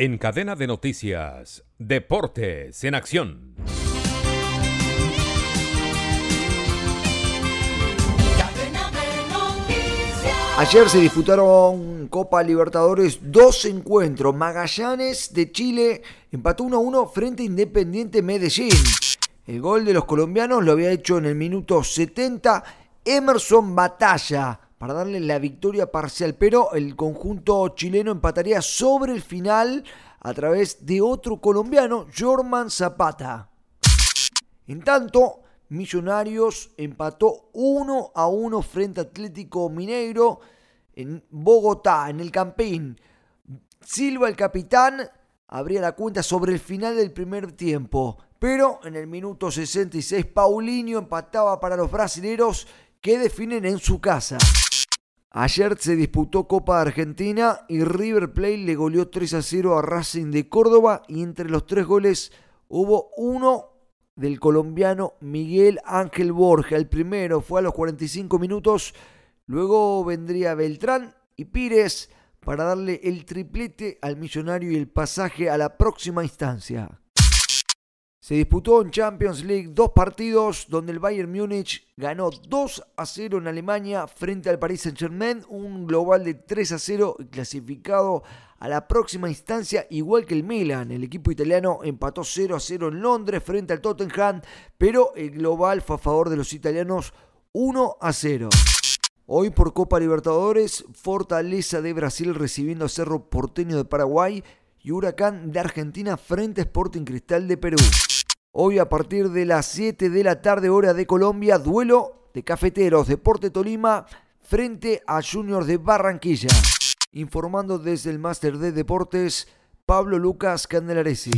En cadena de noticias, Deportes en Acción. Ayer se disputaron Copa Libertadores dos encuentros. Magallanes de Chile empató 1-1 frente a Independiente Medellín. El gol de los colombianos lo había hecho en el minuto 70 Emerson Batalla para darle la victoria parcial, pero el conjunto chileno empataría sobre el final a través de otro colombiano, Jorman Zapata. En tanto, Millonarios empató 1 a 1 frente a Atlético Mineiro en Bogotá, en el Campín. Silva, el capitán, abría la cuenta sobre el final del primer tiempo. Pero en el minuto 66, Paulinho empataba para los brasileros que definen en su casa. Ayer se disputó Copa Argentina y River Plate le goleó 3 a 0 a Racing de Córdoba y entre los tres goles hubo uno del colombiano Miguel Ángel Borja. El primero fue a los 45 minutos, luego vendría Beltrán y Pires para darle el triplete al millonario y el pasaje a la próxima instancia. Se disputó en Champions League dos partidos donde el Bayern Múnich ganó 2 a 0 en Alemania frente al Paris Saint-Germain, un global de 3 a 0 clasificado a la próxima instancia, igual que el Milan. El equipo italiano empató 0 a 0 en Londres frente al Tottenham, pero el global fue a favor de los italianos 1 a 0. Hoy por Copa Libertadores, Fortaleza de Brasil recibiendo a Cerro Porteño de Paraguay y Huracán de Argentina frente a Sporting Cristal de Perú. Hoy a partir de las 7 de la tarde hora de Colombia, duelo de Cafeteros Deporte Tolima frente a Juniors de Barranquilla. Informando desde el Máster de Deportes, Pablo Lucas Candelaresi.